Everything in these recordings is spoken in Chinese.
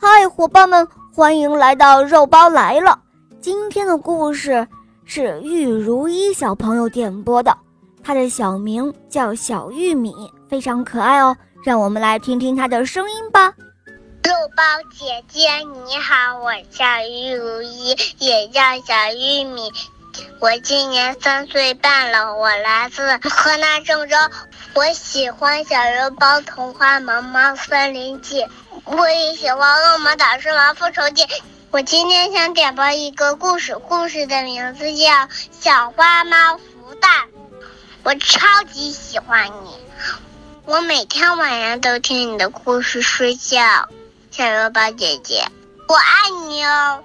嗨，伙伴们，欢迎来到肉包来了。今天的故事是玉如一小朋友点播的，他的小名叫小玉米，非常可爱哦。让我们来听听他的声音吧。肉包姐姐你好，我叫玉如一，也叫小玉米。我今年三岁半了，我来自河南郑州。我喜欢《小肉包童话》《萌猫森林记》，我也喜欢《恶魔岛狮王复仇记》。我今天想点播一个故事，故事的名字叫《小花猫福蛋》。我超级喜欢你，我每天晚上都听你的故事睡觉。小肉包姐姐，我爱你哦！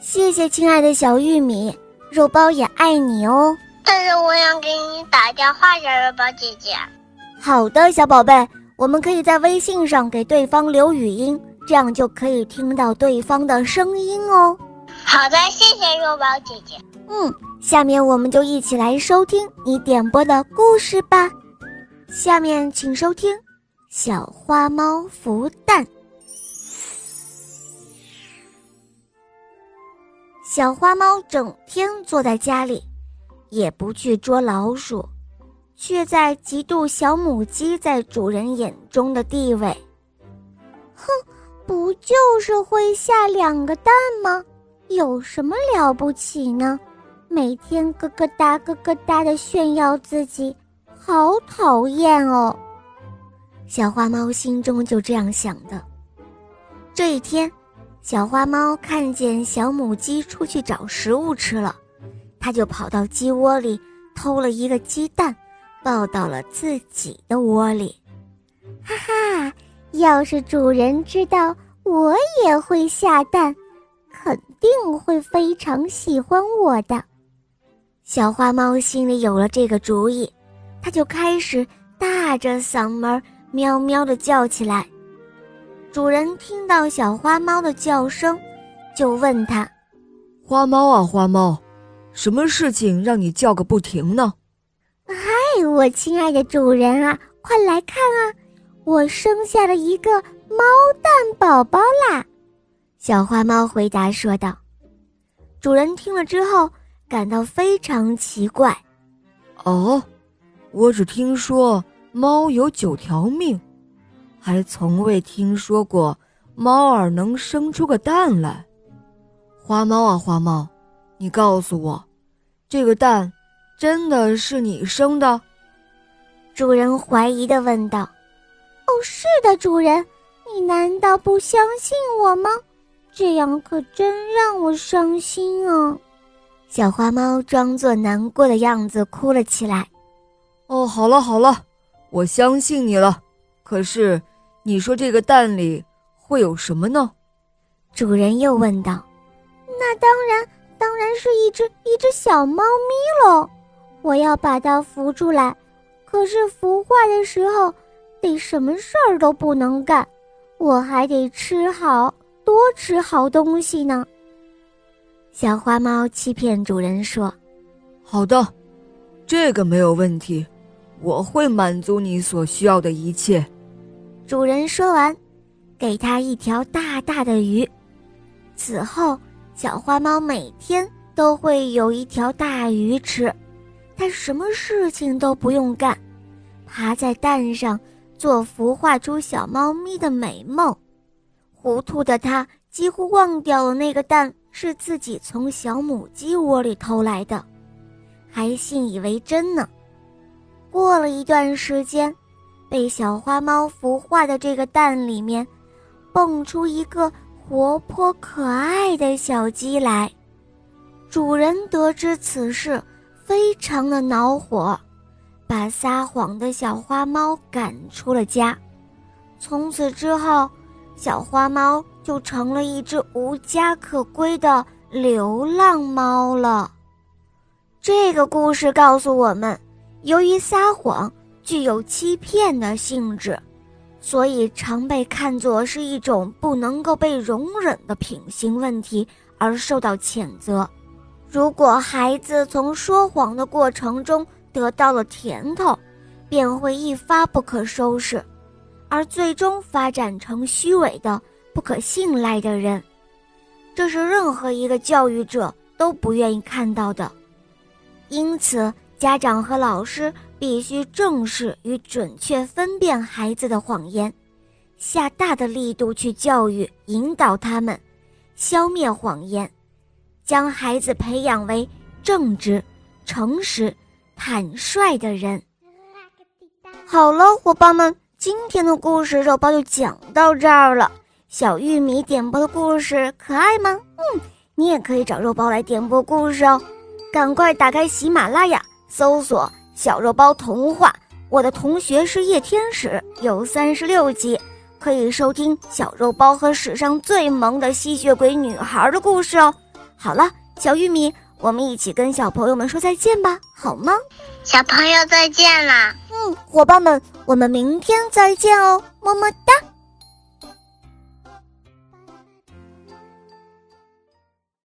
谢谢亲爱的小玉米。肉包也爱你哦，但是我想给你打电话，小肉包姐姐。好的，小宝贝，我们可以在微信上给对方留语音，这样就可以听到对方的声音哦。好的，谢谢肉包姐姐。嗯，下面我们就一起来收听你点播的故事吧。下面请收听《小花猫孵蛋》。小花猫整天坐在家里，也不去捉老鼠，却在嫉妒小母鸡在主人眼中的地位。哼，不就是会下两个蛋吗？有什么了不起呢？每天咯咯哒咯咯哒的炫耀自己，好讨厌哦！小花猫心中就这样想的。这一天。小花猫看见小母鸡出去找食物吃了，它就跑到鸡窝里偷了一个鸡蛋，抱到了自己的窝里。哈哈，要是主人知道我也会下蛋，肯定会非常喜欢我的。小花猫心里有了这个主意，它就开始大着嗓门喵喵地叫起来。主人听到小花猫的叫声，就问他：“花猫啊，花猫，什么事情让你叫个不停呢？”“，我亲爱的主人啊，快来看啊，我生下了一个猫蛋宝宝啦！”小花猫回答说道。主人听了之后，感到非常奇怪：“哦，我只听说猫有九条命。”还从未听说过猫儿能生出个蛋来。花猫啊，花猫，你告诉我，这个蛋真的是你生的？主人怀疑的问道。“哦，是的，主人，你难道不相信我吗？这样可真让我伤心啊！”小花猫装作难过的样子哭了起来。“哦，好了好了，我相信你了。可是。”你说这个蛋里会有什么呢？主人又问道。那当然，当然是一只一只小猫咪喽。我要把它孵出来，可是孵化的时候得什么事儿都不能干，我还得吃好多吃好东西呢。小花猫欺骗主人说：“好的，这个没有问题，我会满足你所需要的一切。”主人说完，给他一条大大的鱼。此后，小花猫每天都会有一条大鱼吃。它什么事情都不用干，爬在蛋上做孵化出小猫咪的美梦。糊涂的它几乎忘掉了那个蛋是自己从小母鸡窝里偷来的，还信以为真呢。过了一段时间。被小花猫孵化的这个蛋里面，蹦出一个活泼可爱的小鸡来。主人得知此事，非常的恼火，把撒谎的小花猫赶出了家。从此之后，小花猫就成了一只无家可归的流浪猫了。这个故事告诉我们，由于撒谎。具有欺骗的性质，所以常被看作是一种不能够被容忍的品行问题而受到谴责。如果孩子从说谎的过程中得到了甜头，便会一发不可收拾，而最终发展成虚伪的、不可信赖的人，这是任何一个教育者都不愿意看到的。因此，家长和老师必须正视与准确分辨孩子的谎言，下大的力度去教育、引导他们，消灭谎言，将孩子培养为正直、诚实、坦率的人。好了，伙伴们，今天的故事肉包就讲到这儿了。小玉米点播的故事可爱吗？嗯，你也可以找肉包来点播故事哦。赶快打开喜马拉雅，搜索“小肉包童话”。我的同学是夜天使，有三十六集，可以收听小肉包和史上最萌的吸血鬼女孩的故事哦。好了，小玉米，我们一起跟小朋友们说再见吧，好吗？小朋友再见啦！嗯，伙伴们，我们明天再见哦，么么哒。